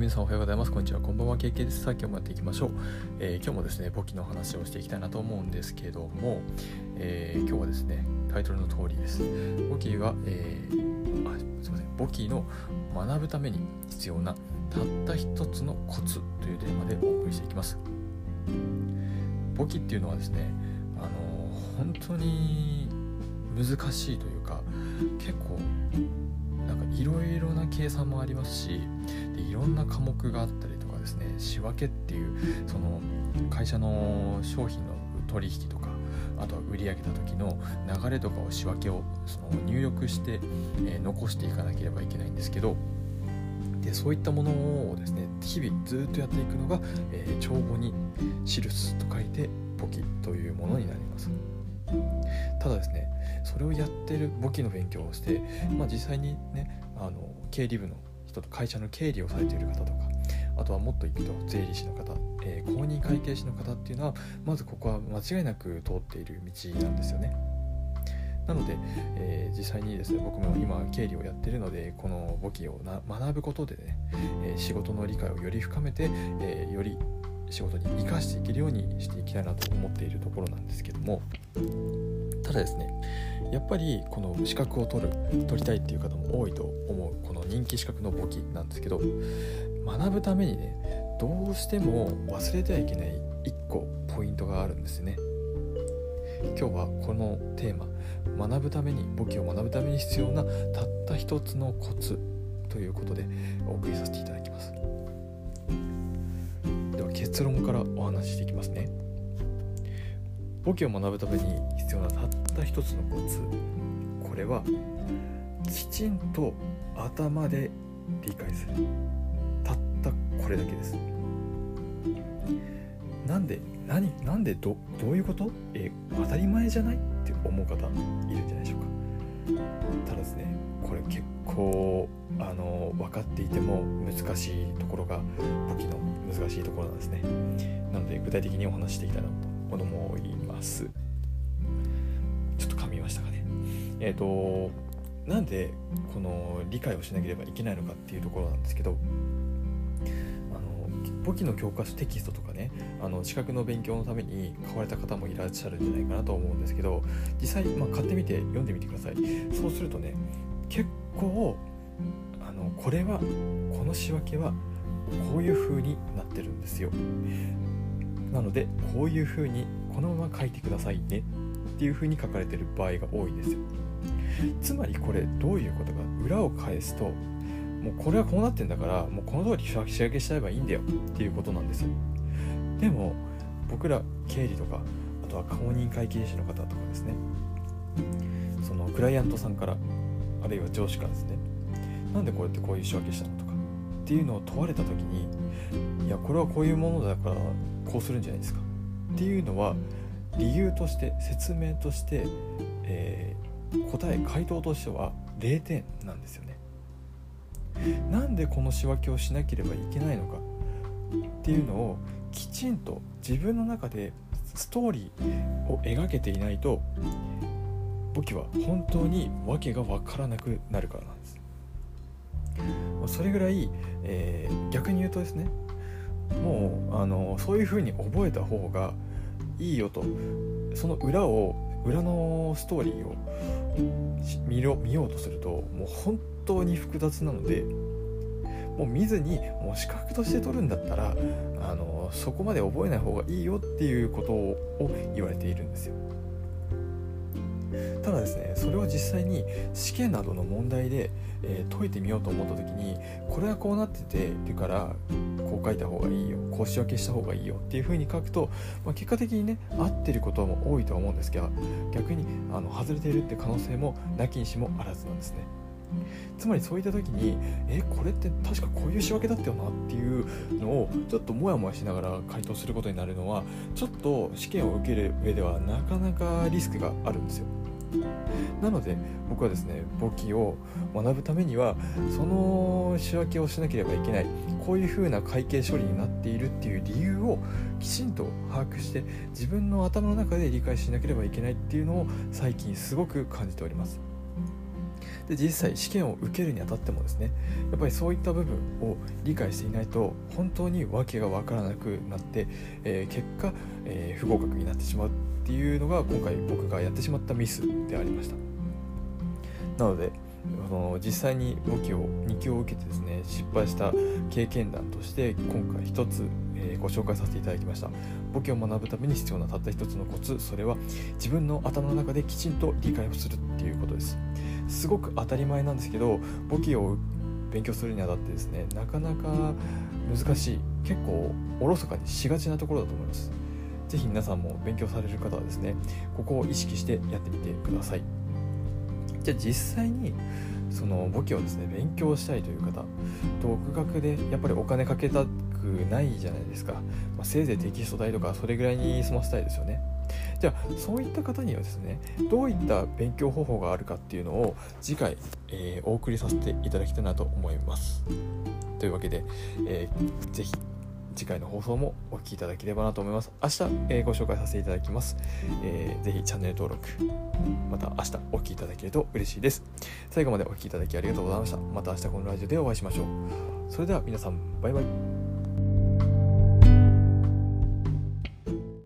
皆さんおはようございます。こんにちは。こんばんは。KK です。さあ今日もやっていきましょう。えー、今日もですね、簿記の話をしていきたいなと思うんですけども、えー、今日はですね、タイトルの通りです。簿記は、えー、あ、すいません。簿記の学ぶために必要なたった一つのコツというテーマでお送りしていきます。簿記っていうのはですね、あの本当に難しいというか、結構なんかいろいろな計算もありますしいろんな科目があったりとかですね仕分けっていうその会社の商品の取引とかあとは売り上げた時の流れとかを仕分けをその入力して、えー、残していかなければいけないんですけどでそういったものをですね日々ずっとやっていくのが、えー、帳簿に記すと書いて簿記というものになります。ただですねそれをやってる簿記の勉強をして、まあ、実際にねあの経理部の人と会社の経理をされている方とかあとはもっといくと税理士の方、えー、公認会計士の方っていうのはまずここは間違いなく通っている道なんですよね。なので、えー、実際にですね僕も今経理をやってるのでこの簿記を学ぶことでね、えー、仕事の理解をより深めて、えー、より仕事に生かしていけるようにしていきたいなと思っているところなんですけどもただですねやっぱりこの資格を取る取りたいっていう方も多いと思うこの人気資格の簿記なんですけど学ぶためにねどうしても忘れてはいけない1個ポイントがあるんですね。今日はこのテーマ学ぶために簿記を学ぶために必要なたった一つのコツということでお送りさせていただきます。では結論からお話ししていきますね。簿記を学ぶために必要なたった一つのコツ。これはきちんと頭で理解する。たったこれだけです。なんで何なんでどどういうこと？え当たり前じゃない？って思う方いるんじゃないでしょうか。ただですねこれ結構あの分かっていても難しいところが簿記の難しいところなんですね。なので具体的にお話していきたいなと思います。ちょっと噛みましたかね。えっ、ー、となんでこの理解をしなければいけないのかっていうところなんですけど簿記の教科書テキストとかねあの資格の勉強のために買われた方もいらっしゃるんじゃないかなと思うんですけど実際、まあ、買ってみて読んでみてください。そうするとね結構あのこれはこの仕分けはこういう風になってるんですよ。なのでこういう風にこのまま書いてくださいねっていう風に書かれてる場合が多いんですよ。つまりこれどういうことか裏を返すともうこれはこうなってんだからもうこの通り仕分けしちゃえばいいんだよっていうことなんですよ。でも僕ら経理とかあとは公認会計士の方とかですね。そのクライアントさんからあるいは上司からですね。なんでこうやってこういう仕分けしたのとかっていうのを問われた時にいやこれはこういうものだからこうするんじゃないですかっていうのは理由として説明として、えー、答え回答としては0点なんですよね。なんでこの仕分けをしなければいけないのかっていうのをきちんと自分の中でストーリーを描けていないと簿記は本当に訳が分からなくなるからなんです。それぐらい、えー、逆に言うとですねもうあのそういう風に覚えた方がいいよとその裏を裏のストーリーを見ろ見ようとするともう本当に複雑なのでもう見ずにもう資格として取るんだったらあのそこまで覚えない方がいいよっていうことを言われているんですよ。ただですねそれを実際に試験などの問題で、えー、解いてみようと思った時にこれはこうなっててっていうからこう書いた方がいいよこう仕分けした方がいいよっていう風に書くと、まあ、結果的にね合ってることも多いとは思うんですけど逆にあの外れているって可能性もなきにしもあらずなんですね。つまりそういった時にえこれって確かこういう仕分けだったよなっていうのをちょっとモヤモヤしながら回答することになるのはちょっと試験を受ける上ではなかなかリスクがあるんですよ。なので僕はですね簿記を学ぶためにはその仕分けをしなければいけないこういうふうな会計処理になっているっていう理由をきちんと把握して自分の頭の中で理解しなければいけないっていうのを最近すごく感じております。で実際試験を受けるにあたってもですねやっぱりそういった部分を理解していないと本当に訳が分からなくなって、えー、結果、えー、不合格になってしまうっていうのが今回僕がやってしまったミスでありました。なのでその実際に簿記を2級を受けてですね失敗した経験談として今回一つ、えー、ご紹介させていただきました。簿記を学ぶために必要なたった一つのコツそれは自分の頭の中できちんと理解をするっていうことです。すごく当たり前なんですけど簿記を勉強するにあたってですねなかなか難しい結構おろそかにしがちなところだと思います。是非皆さんも勉強される方はですねここを意識してやってみてください。じゃあ実際にその簿記をですね勉強したいという方独学でやっぱりお金かけたくないじゃないですか、まあ、せいぜいテキスト代とかそれぐらいに済ませたいですよね。じゃあそういった方にはですねどういった勉強方法があるかっていうのを次回、えー、お送りさせていただきたいなと思います。というわけで、えー、ぜひ次回の放送もお聴きいただければなと思います。明日、えー、ご紹介させていただきます。えー、ぜひチャンネル登録、また明日お聴きいただけると嬉しいです。最後までお聴きいただきありがとうございました。また明日このラジオでお会いしましょう。それでは皆さん、バイバイ。